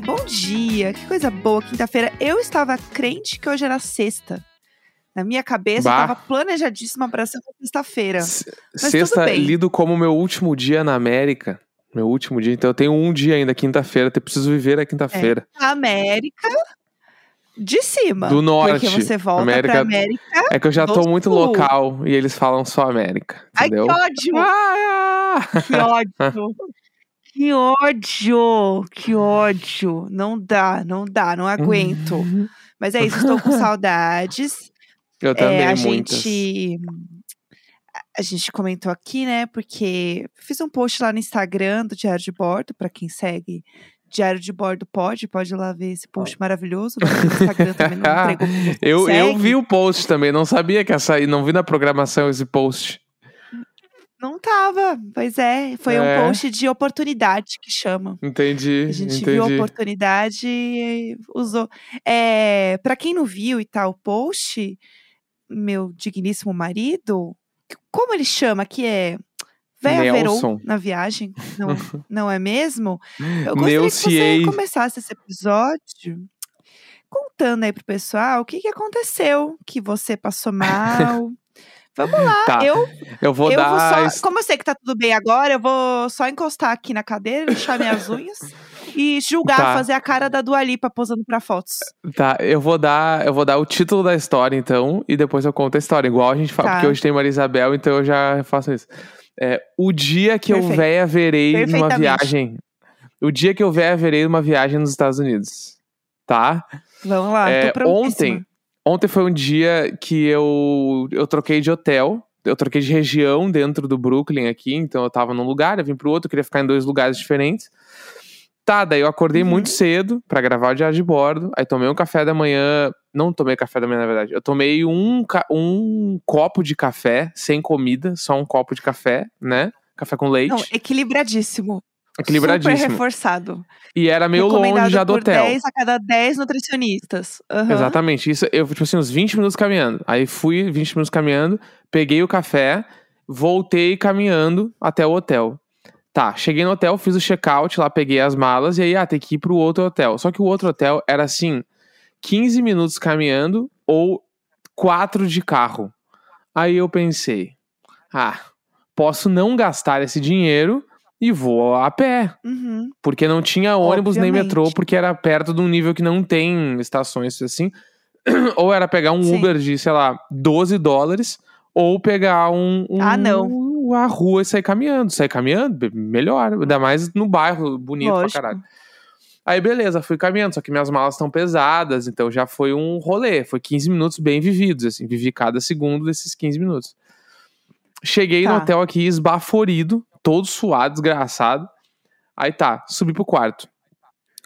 Ai, bom dia! Que coisa boa, quinta-feira. Eu estava crente que hoje era sexta. Na minha cabeça, Bah. eu estava planejadíssima para ser sexta-feira. Sexta lido como meu último dia na América. Meu último dia, então eu tenho um dia ainda, quinta-feira. Eu preciso viver a quinta-feira. A América de cima. Do norte. Porque você volta América- pra América. É que eu já tô muito sul. local e eles falam só América. Ai, que Entendeu? ódio! Ah! Que ódio! Que ódio! Que ódio! Não dá, não dá, não aguento. Uhum. Mas é isso, estou com saudades. Eu também, É, a muitas. gente a gente comentou aqui, né? Porque fiz um post lá no Instagram do Diário de Bordo, para quem segue Diário de Bordo pode, pode ir lá ver esse post maravilhoso. No Instagram também não entregou Eu, eu vi o post também, não sabia que ia sair, não vi na programação esse post. Não tava, pois é. Foi É. um post de oportunidade que chama. Entendi, A gente entendi. viu a oportunidade e usou. É, para quem não viu e tal, o post, meu digníssimo marido, como ele chama que é Véia. Verou na viagem, não, não é mesmo? Eu gostaria que você Neuciei. começasse esse episódio contando aí pro pessoal o que, que aconteceu, que você passou mal. Vamos lá, Tá, eu Eu vou eu dar. vou só, como eu sei que tá tudo bem agora, eu vou só encostar aqui na cadeira, lixar minhas unhas e julgar, Tá. fazer a cara da Dua Lipa posando pra fotos. Tá, eu vou dar, eu vou dar o título da história então e depois eu conto a história, igual a gente fala, Tá. porque hoje tem Maria Isabel, então eu já faço isso. É, o dia que eu Perfeito. véia verei numa viagem. O dia que eu véia verei numa viagem nos Estados Unidos. Tá? Vamos lá, É, ontem, ontem foi um dia que eu, eu troquei de hotel. Eu troquei de região dentro do Brooklyn aqui. Então eu tava num lugar, eu vim pro outro, eu queria ficar em dois lugares diferentes. Tá, daí eu acordei Uhum. muito cedo pra gravar o diário de bordo. Aí tomei um café da manhã. Não tomei café da manhã, na verdade. Eu tomei um, um copo de café, sem comida, só um copo de café, né? Café com leite. Não, equilibradíssimo. Super equilibradíssimo. reforçado. E era meio longe já do por hotel. 10 a cada 10 nutricionistas. Aham. Exatamente. Isso, eu, tipo assim, uns 20 minutos caminhando. Aí fui 20 minutos caminhando, peguei o café, voltei caminhando até o hotel. Tá, cheguei no hotel, fiz o check-out lá, peguei as malas e aí, ah, tem que ir pro outro hotel. Só que o outro hotel era assim, 15 minutos caminhando ou 4 de carro. Aí eu pensei, ah, posso não gastar esse dinheiro e vou a pé. Uhum. Porque não tinha ônibus nem Obviamente. metrô, porque era perto de um nível que não tem estações assim. ou era pegar um Sim. Uber de, sei lá, 12 dólares, ou pegar um, um- Ah, não. a rua e sair caminhando. Sair caminhando, melhor. Ainda mais no bairro, bonito Lógico. pra caralho. Aí, beleza, fui caminhando, só que minhas malas estão pesadas, então já foi um rolê. Foi 15 minutos bem vividos, assim. Vivi cada segundo desses 15 minutos. Cheguei no Tá. hotel aqui esbaforido, todo suado, desgraçado. Aí tá, subi pro quarto.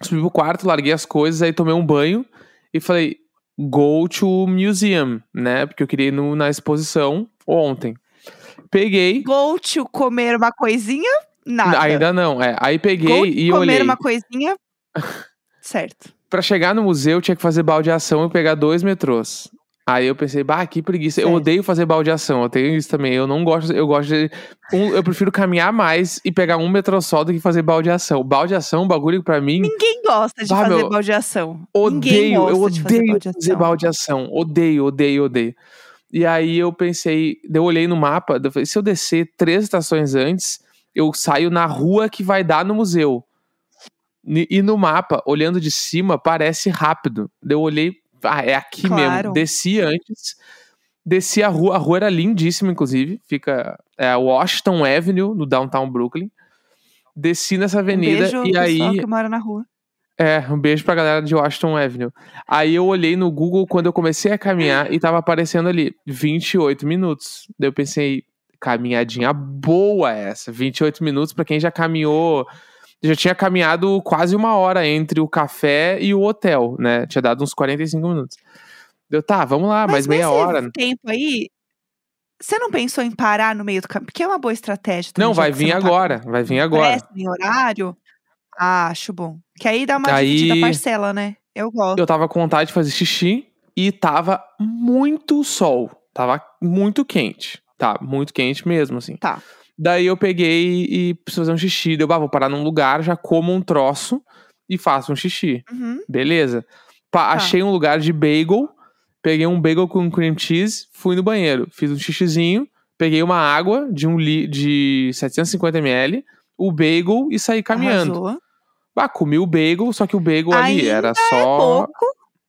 Subi pro quarto, larguei as coisas, aí tomei um banho e falei, go to museum, né? Porque eu queria ir no- na exposição ontem. Peguei, Go to comer uma coisinha, nada. ainda não, é. Aí peguei Go e comer olhei. uma coisinha, certo. Pra chegar no museu, tinha que fazer baldeação e pegar dois metrôs. Aí eu pensei, bah, que preguiça. Eu Certo. odeio fazer baldeação, eu tenho isso também. Eu não gosto, eu gosto de. um- eu prefiro caminhar mais e pegar um metrô só do que fazer baldeação. Baldeação é bagulho pra mim. Ninguém gosta de Bah, fazer meu, baldeação. Odeio, eu de fazer odeio baldeação. fazer baldeação. Odeio, odeio, odeio. E aí eu pensei, eu olhei no mapa, eu falei, se eu descer três estações antes, eu saio na rua que vai dar no museu. E no mapa, olhando de cima, parece rápido. Eu olhei, ah, é aqui Claro. mesmo. Desci antes, desci a rua, a rua era lindíssima, inclusive. Fica é, Washington Avenue, no downtown Brooklyn. Desci nessa Um avenida beijo, e aí. que mora na rua. É, um beijo pra galera de Washington Avenue. Aí eu olhei no Google quando eu comecei a caminhar e tava aparecendo ali 28 minutos. Daí eu pensei, caminhadinha boa essa. 28 minutos pra quem já caminhou. Já tinha caminhado quase uma hora entre o café e o hotel, né? Tinha dado uns 45 minutos. Deu, tá, vamos lá, mais meia nesse hora. tempo aí, você não pensou em parar no meio do caminho? Porque é uma boa estratégia. Não, vai vir não tá agora. Vai vir agora. em horário. Ah, acho bom. Que aí dá uma Aí- dividida parcela, né? Eu gosto. Eu tava com vontade de fazer xixi. e tava muito sol. Tava muito quente. Tá, muito quente mesmo, assim. Tá. Daí eu peguei e preciso fazer um xixi. Deu, ah, vou parar num lugar, já como um troço e faço um xixi. Uhum. Beleza. Pa- Tá. Achei um lugar de bagel, peguei um bagel com cream cheese, fui no banheiro, fiz um xixizinho, peguei uma água de um li de 750ml, o bagel e saí caminhando. Arrasou. Ah, comi o bagel, só que o bagel ali Ainda era É só. pouco,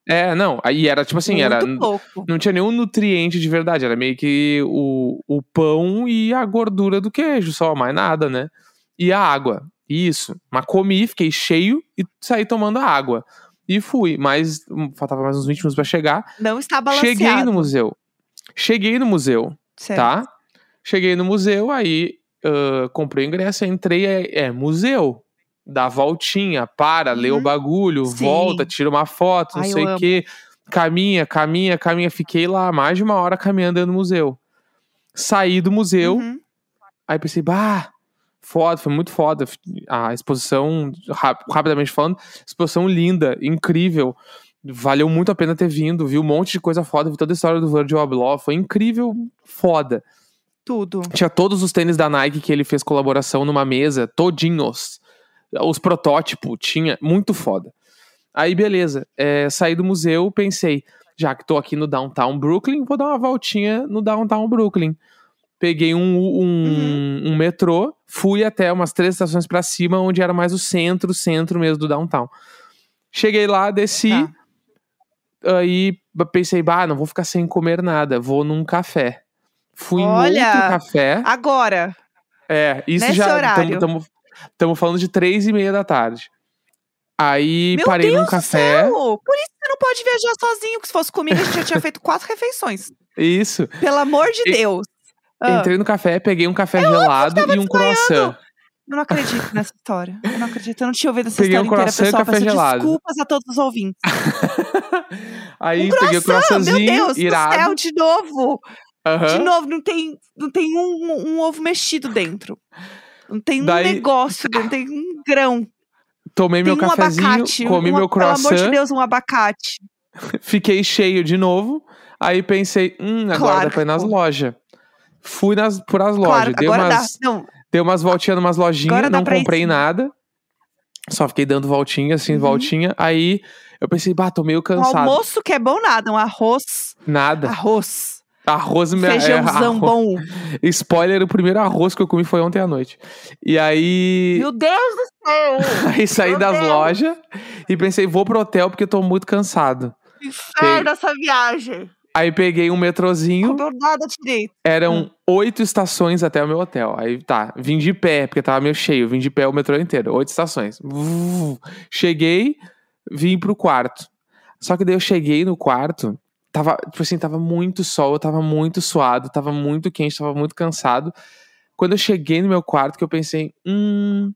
É, não, aí era tipo assim, era. muito pouco. Não tinha nenhum nutriente de verdade, era meio que o, o pão e a gordura do queijo, só, mais nada, né? E a água. Isso. Mas comi, fiquei cheio e saí tomando a água. E fui, mas hum, faltava mais uns 20 minutos pra chegar. Não está balanceado. Cheguei no museu. Cheguei no museu, Certo. tá? Cheguei no museu, aí ah, comprei o ingresso, entrei, é, é museu. Dá voltinha, para, lê o Uhum. bagulho, Sim. volta, tira uma foto, não Ai, sei o quê. Caminha, caminha, caminha. Fiquei lá mais de uma hora caminhando dentro do museu. Saí do museu, Uhum. aí pensei, bah, foda, foi muito foda. A exposição, rap- rapidamente falando, exposição linda, incrível. Valeu muito a pena ter vindo, vi um monte de coisa foda, vi toda a história do Virgil Abloh, foi incrível, foda. Tudo. Tinha todos os tênis da Nike que ele fez colaboração numa mesa, todinhos. Os protótipos, tinha, muito foda. Aí, beleza, é, saí do museu, pensei, já que tô aqui no Downtown Brooklyn, vou dar uma voltinha no Downtown Brooklyn. Peguei um, um, um metrô, fui até umas três estações pra cima, onde era mais o centro, centro mesmo do Downtown. Cheguei lá, desci, Tá. aí pensei, bah, não vou ficar sem comer nada, vou num café. Fui Olha! em outro café. Agora, É, isso Nesse já. horário. Estamos falando de três e meia da tarde. Aí Meu parei Deus num café. céu! Por isso você não pode viajar sozinho, que se fosse comigo, a gente já tinha feito quatro refeições. Isso. Pelo amor de E- Deus. Ah, Entrei no café, peguei um café gelado e um croissant. eu não acredito nessa história. Eu não acredito. Eu não tinha ouvido essa Peguei um história inteira, croissant e pessoal. café Peço gelado. desculpas a todos os ouvintes. Aí um peguei o meu croissantzinho, Deus irado. do céu, de novo. Aham. De novo, não tem, não tem um, um ovo mexido dentro. Não tem um Daí- negócio dentro, tem um grão. Tomei Tem meu um cafezinho, abacate. comi um- meu Pelo amor de croissant, Deus, um abacate. fiquei cheio de novo. Aí pensei, hum, agora Claro dá pra ir nas lojas. Fui nas, por as Claro, lojas, dei agora umas, dá. Não, Dei umas voltinhas numas lojinhas, não ir comprei sim. nada. Só fiquei dando voltinha, assim, Uhum. voltinha. Aí eu pensei, bah, tô meio um cansado. almoço que é bom nada, um arroz. Nada. Arroz. Arroz me é, Feijãozão arroz- bom. Spoiler, o primeiro arroz que eu comi foi ontem à noite. E aí. Meu Deus do céu! Aí saí meu das Deus. lojas e pensei, vou pro hotel porque eu tô muito cansado. Inferno essa viagem. Aí peguei um metrozinho, Comeu nada direito. eram oito estações até o meu hotel. Aí tá, vim de pé, porque tava meio cheio, vim de pé o metrô inteiro, oito estações. Cheguei, vim pro quarto. Só que daí eu cheguei no quarto, tava, tipo assim, tava muito sol, eu tava muito suado, tava muito quente, tava muito cansado. Quando eu cheguei no meu quarto, que eu pensei, hum,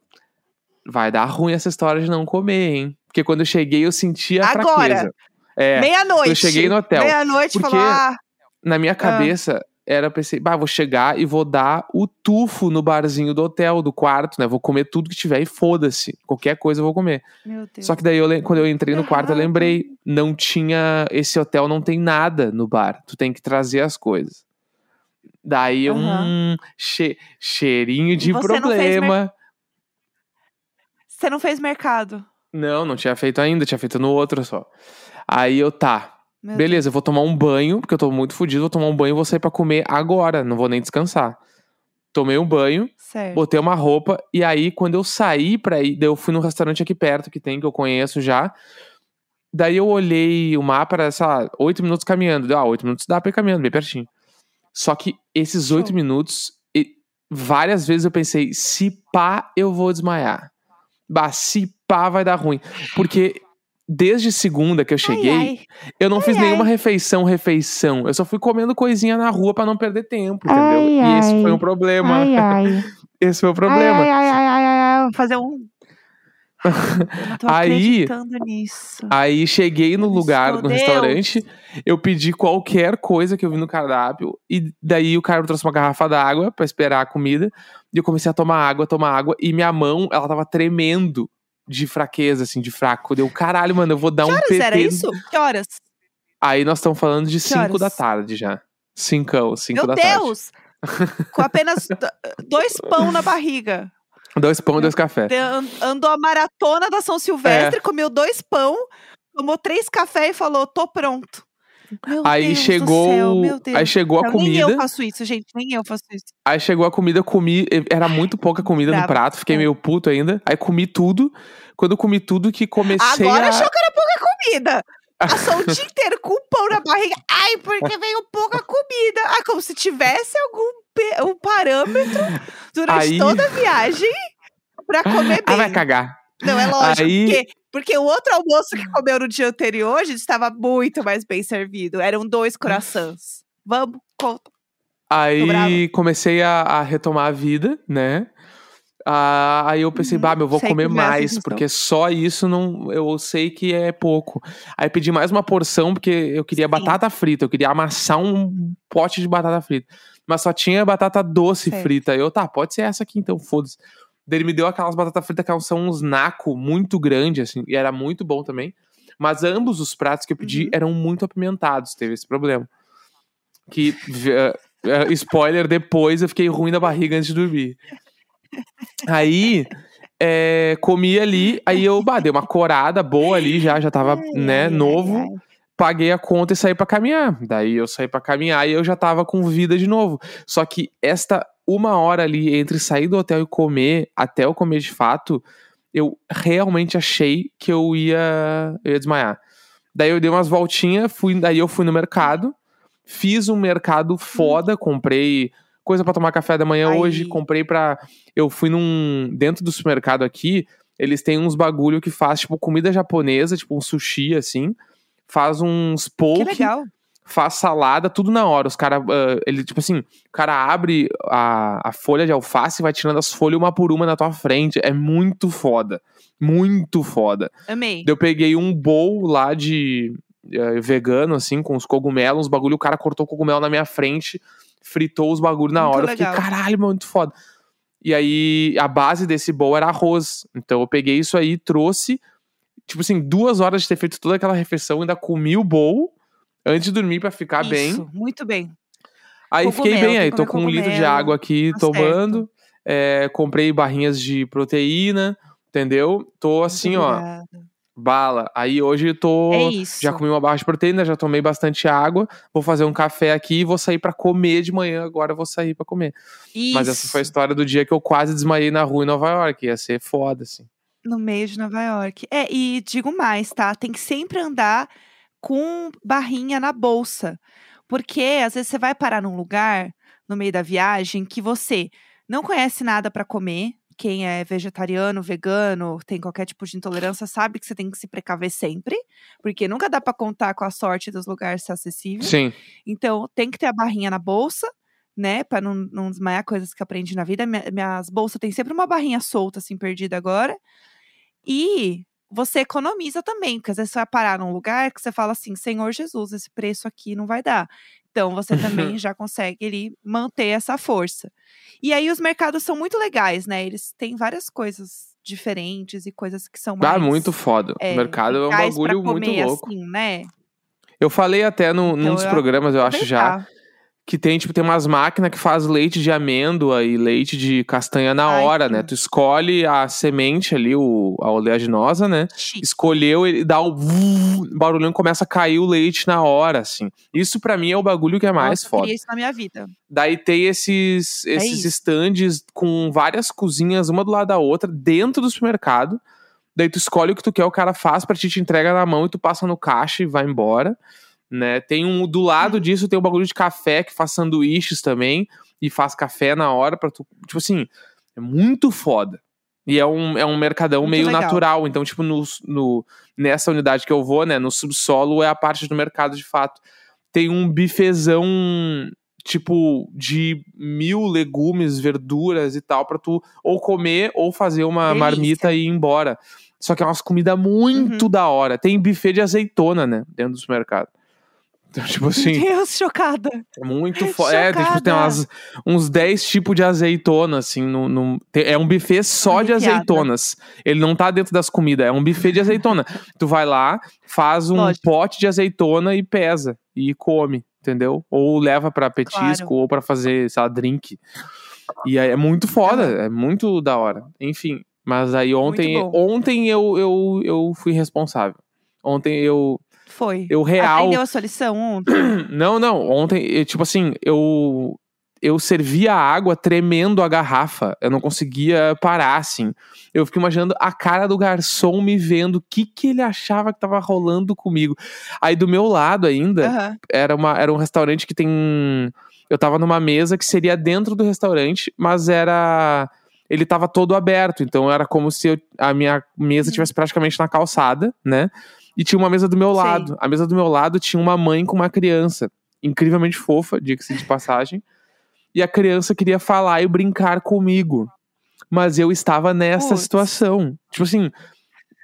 vai dar ruim essa história de não comer, hein? Porque quando eu cheguei, eu senti a Agora. fraqueza. É, Meia-noite. eu cheguei no hotel. Meia-noite falar. na minha cabeça, era, eu pensei, bah, vou chegar e vou dar o tufo no barzinho do hotel, do quarto, né? Vou comer tudo que tiver e foda-se. Qualquer coisa eu vou comer. Meu Deus. Só que daí, eu, quando eu entrei no quarto, eu lembrei, não tinha. Esse hotel não tem nada no bar. Tu tem que trazer as coisas. Daí eu, Aham. hum, che- cheirinho de você não problema. Você não fez mercado. Não, não tinha feito ainda, tinha feito no outro só. Aí eu, tá, Meu Beleza, eu vou tomar um banho, porque eu tô muito fudido, vou tomar um banho e vou sair pra comer agora, não vou nem descansar. Tomei um banho. Certo. botei uma roupa, e aí quando eu saí pra ir, daí eu fui num restaurante aqui perto que tem, que eu conheço já. Daí eu olhei o mapa, era, sei lá, oito minutos caminhando. Deu, ah, oito minutos dá pra ir caminhando, bem pertinho. Só que esses oito minutos, e- várias vezes eu pensei, se pá, eu vou desmaiar. Bah, se pá, vai dar ruim. Porque desde segunda que eu cheguei, Ai, ai. eu não fiz Ai, nenhuma ai. refeição, refeição. Eu só fui comendo coisinha na rua pra não perder tempo, entendeu? Ai, e esse ai. foi um problema. Ai, ai. Esse foi o Ai, problema. ai, ai, ai, ai, ai. Vou fazer um. Aí-. Aí cheguei no lugar, no Deus. restaurante, eu pedi qualquer coisa que eu vi no cardápio, e daí o cara me trouxe uma garrafa d'água pra esperar a comida, e eu comecei a tomar água, tomar água, e minha mão, ela tava tremendo de fraqueza, assim, de fraco. Deu, caralho, mano, eu vou dar Que um horas PT. era isso? Que horas? Aí nós estamos falando de Que 5 da tarde já. Cincão, 5 Meu da tarde. Deus! Com apenas do- dois pão na barriga. Dois pão e dois café. Andou a maratona da São É. Silvestre, comeu dois pão, tomou três café e falou: tô pronto. Meu Aí Deus chegou, céu, meu Deus. aí chegou a Não, Nem eu comida. faço isso, gente. Nem eu faço isso. Aí chegou a comida, comi. Era muito pouca comida no Brava. prato, fiquei meio puto ainda. Aí comi tudo. Quando eu comi tudo, que comecei Agora a. achou que era pouca comida. Passou o dia inteiro com um pão na barriga. Ai, porque veio pouca comida. Ah, como se tivesse algum um parâmetro durante Aí- toda a viagem pra comer Ah, vai bem. cagar. Não, é lógico. Aí- Porque, porque o outro almoço que comeu no dia anterior, a gente estava muito mais bem servido. Eram dois corações. Vamos, conta. Aí comecei a, a retomar a vida, né? Ah, aí eu pensei, Uhum, bah, meu, eu vou comer mais, porque só isso não, eu sei que é pouco. Aí pedi mais uma porção, porque eu queria Sim. batata frita, eu queria amassar um pote de batata frita. Mas só tinha batata doce Certo. frita. Eu, tá, pode ser essa aqui então, foda-se. Daí ele me deu aquelas batatas fritas que são uns naco muito grande, assim, e era muito bom também. Mas ambos os pratos que eu pedi Uhum. eram muito apimentados, teve esse problema. Que, eh, eh, spoiler, depois eu fiquei ruim da barriga antes de dormir. Aí, eh, comi ali, aí eu, bah, dei uma corada boa ali, já, já tava, Ai, né, novo. ai. Paguei a conta e saí pra caminhar. Daí eu saí pra caminhar e eu já tava com vida de novo. Só que esta uma hora ali entre sair do hotel e comer, até eu comer de fato, eu realmente achei que eu ia, eu ia desmaiar. Daí eu dei umas voltinhas, fui, daí eu fui no mercado, fiz um mercado foda, comprei coisa pra tomar café da manhã hoje, comprei pra. Eu fui num. Dentro do supermercado aqui, eles têm uns bagulho que faz, tipo, comida japonesa, tipo um sushi, assim. Faz uns Que poke, legal. Faz salada, tudo na hora. Os caras, ele, tipo assim, o cara abre a, a folha de alface e vai tirando as folhas uma por uma na tua frente. É muito foda. Muito foda. Amei. Eu peguei um bowl lá de eh, vegano, assim, com os cogumelos, uns bagulho, o cara cortou o cogumelo na minha frente, fritou os bagulho na Muito hora. Eu fiquei, legal. caralho, muito foda. E aí, a base desse bowl era arroz. Então eu peguei isso aí, trouxe, tipo assim, duas horas de ter feito toda aquela refeição, ainda comi o bowl antes de dormir pra ficar bem. Isso, muito bem. Aí fiquei Cogumelo, bem, tem aí tô com um litro de cogumelo, água aqui tá tomando. É, comprei barrinhas de proteína, entendeu? Tô assim, ó, bala. Aí hoje eu tô. É isso. Já comi uma barra de proteína, já tomei bastante água. Vou fazer um café aqui e vou sair pra comer de manhã. Agora vou sair pra comer. Mas essa foi a Isso, história do dia que eu quase desmaiei na rua em Nova York. Ia ser foda, assim. No meio de Nova York. É, e digo mais, tá? Tem que sempre andar com barrinha na bolsa. Porque às vezes você vai parar num lugar no meio da viagem que você não conhece nada pra comer. Quem é vegetariano, vegano, tem qualquer tipo de intolerância, sabe que você tem que se precaver sempre, porque nunca dá pra contar com a sorte dos lugares ser acessível. Sim. Então, tem que ter a barrinha na bolsa, né? Pra não, não desmaiar coisas que aprendi na vida. Minha- minhas bolsas têm sempre uma barrinha solta, assim, perdida agora. E você economiza também, porque às vezes você vai parar num lugar que você fala assim: Senhor Jesus, esse preço aqui não vai dar. Então, você também já consegue ali manter essa força. E aí, os mercados são muito legais, né? Eles têm várias coisas diferentes e coisas que são mais. Ah, muito foda. é, o mercado é um bagulho muito comer, louco. Assim, né? Eu falei até no, num Então, dos eu programas, eu acho já. Que tem, tipo, tem umas máquinas que faz leite de amêndoa e leite de castanha na Ai, hora, sim. né? Tu escolhe a semente ali, o, a oleaginosa, né? Chique. Escolheu, ele dá o barulhão começa a cair o leite na hora, assim. Isso pra mim é o bagulho que é mais Nossa, eu foda. queria isso na minha vida. Daí tem esses, É esses isso. stands com várias cozinhas, uma do lado da outra, dentro do supermercado. Daí tu escolhe o que tu quer, o cara faz pra ti, te entrega na mão e tu passa no caixa e vai embora. Né? Tem um do lado Uhum. disso, tem um bagulho de café que faz sanduíches também e faz café na hora para tu, tipo assim, é muito foda. E é um, é um mercadão Muito meio legal. natural, então tipo no, no nessa unidade que eu vou, né, no subsolo é a parte do mercado de fato. Tem um bifezão tipo de mil legumes, verduras e tal pra tu ou comer ou fazer uma Delícia. marmita e ir embora. Só que é umas comidas muito Uhum. da hora. Tem buffet de azeitona, né, dentro do supermercado. Então, tipo assim, Meu Deus, chocada. é muito foda. É, tem, tipo, tem umas, uns 10 tipos de azeitona, assim, no, no- é um buffet só de azeitonas. Ele não tá dentro das comidas, é um buffet de azeitona. tu vai lá, faz um Lógico. pote de azeitona e pesa. E come, entendeu? Ou leva pra petisco, Claro. ou pra fazer, sei lá, drink. E aí é muito foda, é muito da hora. Enfim, mas aí ontem, ontem eu, eu, eu fui responsável. Ontem eu, Foi. eu real... Aprendeu a sua lição ontem? Não, não. Ontem, eu, tipo assim, eu eu servia a água tremendo a garrafa. Eu não conseguia parar, assim. Eu fiquei imaginando a cara do garçom me vendo, o que que ele achava que tava rolando comigo. Aí do meu lado ainda, Aham. era, uma, era um restaurante que tem. Eu tava numa mesa que seria dentro do restaurante, mas era. Ele tava todo aberto, então era como se eu- a minha mesa estivesse praticamente na calçada, né? E tinha uma mesa do meu lado. A mesa do meu lado tinha uma mãe com uma criança, incrivelmente fofa, diga-se de passagem. E a criança queria falar e brincar comigo. Mas eu estava nessa situação. Tipo assim,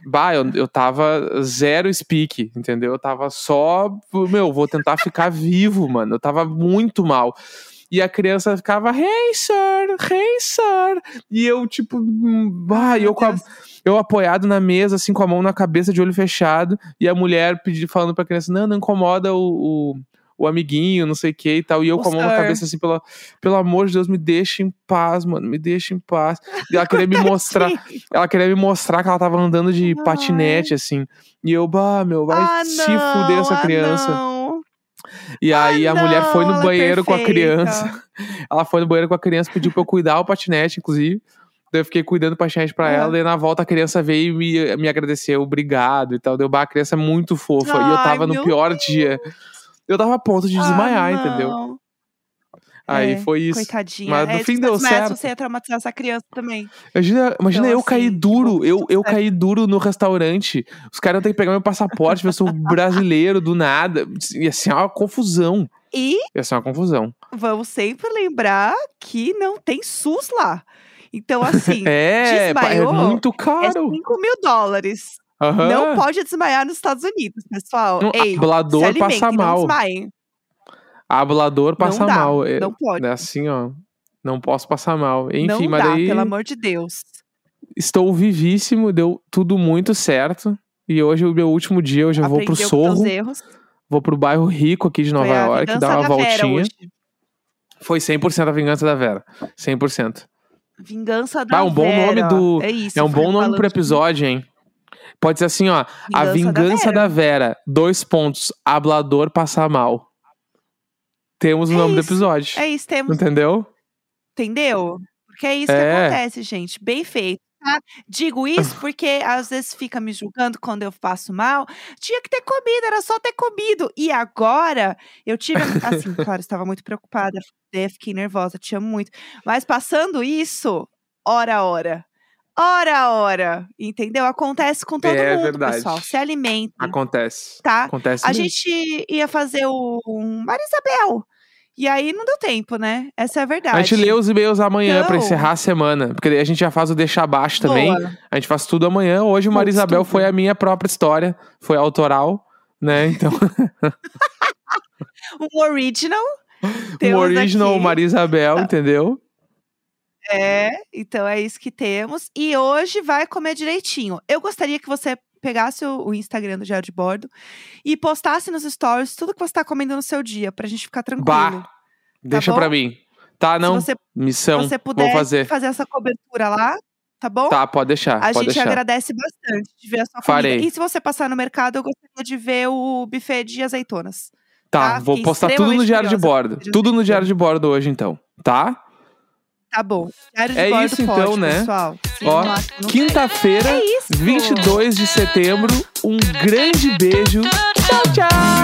bah, eu, eu tava zero speak, entendeu? Eu tava só, meu, vou tentar ficar vivo, mano. Eu tava muito mal. E a criança ficava, hey, sir, hey, sir. E eu, tipo, hum, bah, eu, a- eu apoiado na mesa, assim, com a mão na cabeça, de olho fechado. E a mulher pedindo, falando pra criança, não, não incomoda o, o, o amiguinho, não sei o que e tal. E eu com a mão na cabeça, assim, pelo, pelo amor de Deus, me deixa em paz, mano, me deixa em paz. E ela queria me mostrar, ela queria me mostrar que ela tava andando de patinete, assim. E eu, bah, meu, vai ah, se não, fuder essa ah, criança. não. E aí Ah, a mulher foi no não, é banheiro com a criança. Ela foi no banheiro com a criança, pediu pra eu cuidar o patinete, inclusive. Daí eu fiquei cuidando do patinete pra Ah. ela. Daí na volta a criança veio e me, me agradeceu, obrigado e tal. Deu, bah, a criança é muito fofa. e eu Ai, tava no pior dia. Eu tava a ponto de desmaiar, ah, entendeu? Não. Aí É, foi isso. Coitadinha. Mas no é, fim se deu certo. Você ia traumatizar essa criança também. Imagina, imagina Então, eu cair assim, que duro, bom que eu, eu caí duro no restaurante. Os caras têm que pegar meu passaporte, eu sou brasileiro do nada. Ia ser uma confusão. E Ia ser uma confusão. vamos sempre lembrar que não tem SUS lá. Então, assim, É, é desmaiou, muito é caro. 5 mil dólares. Aham. Não pode desmaiar nos Estados Unidos, pessoal. Um Ei, alimentem, passa não mal. desmaiem. Hablador passa não dá, mal. É, não pode. é assim, ó. Não posso passar mal. Enfim, não mas dá, daí pelo amor de Deus. estou vivíssimo, deu tudo muito certo. E hoje é o meu último dia, eu vou pro Aprendeu com seus Sorro, vou pro bairro rico aqui de Nova York, vingança dar uma da Vera voltinha. Foi 100% a vingança da Vera. 100%. Vingança da Ah, um bom Vera. nome do- É isso. É um bom nome pro episódio, hein? Pode ser assim, ó. a vingança da Vera. Dois pontos. Hablador passa mal. Temos o É nome do isso. episódio. É isso, temos. Entendeu? Entendeu? Porque é isso É. que acontece, gente. Bem feito. tá? Digo isso porque às vezes fica me julgando quando eu faço mal. Tinha que ter comido, era só ter comido. E agora eu tive. Assim, claro, estava muito preocupada. né, Fiquei nervosa, te amo muito. Mas passando isso, hora a hora. Hora a hora. Entendeu? Acontece com todo É mundo, verdade. pessoal. Se alimentem. Acontece. Tá? Acontece A mesmo. gente ia fazer o um Marisabel. E aí não deu tempo, né? Essa é a verdade. A gente lê os e-mails amanhã Então- encerrar a semana. Porque daí a gente já faz o deixar também. Boa. A gente faz tudo amanhã. Hoje o Marisabel foi a minha própria história. Foi autoral, né? Então, Um original. um original aqui. Marisabel, entendeu? É, então é isso que temos. E hoje vai comer direitinho. Eu gostaria que você pegasse o, Instagram do Diário de Bordo e postasse nos stories tudo que você tá comendo no seu dia, pra gente ficar tranquilo. Bah, Deixa bom? pra mim. Tá, não. Se você, Missão. você puder Vou fazer. essa cobertura lá, tá bom? Tá, pode deixar. A pode gente deixar. agradece bastante de ver a sua Farei. comida. E se você passar no mercado, eu gostaria de ver o buffet de azeitonas. Tá, tá? vou Fiquei postar tudo no diário de bordo. Tudo no diário de bordo hoje, então. Tá? Tá bom. Diário de É bordo isso, então, pode, né? pessoal. Sim, Ó. Quinta-feira, É isso. 22 de setembro. Um grande beijo. Tchau, tchau!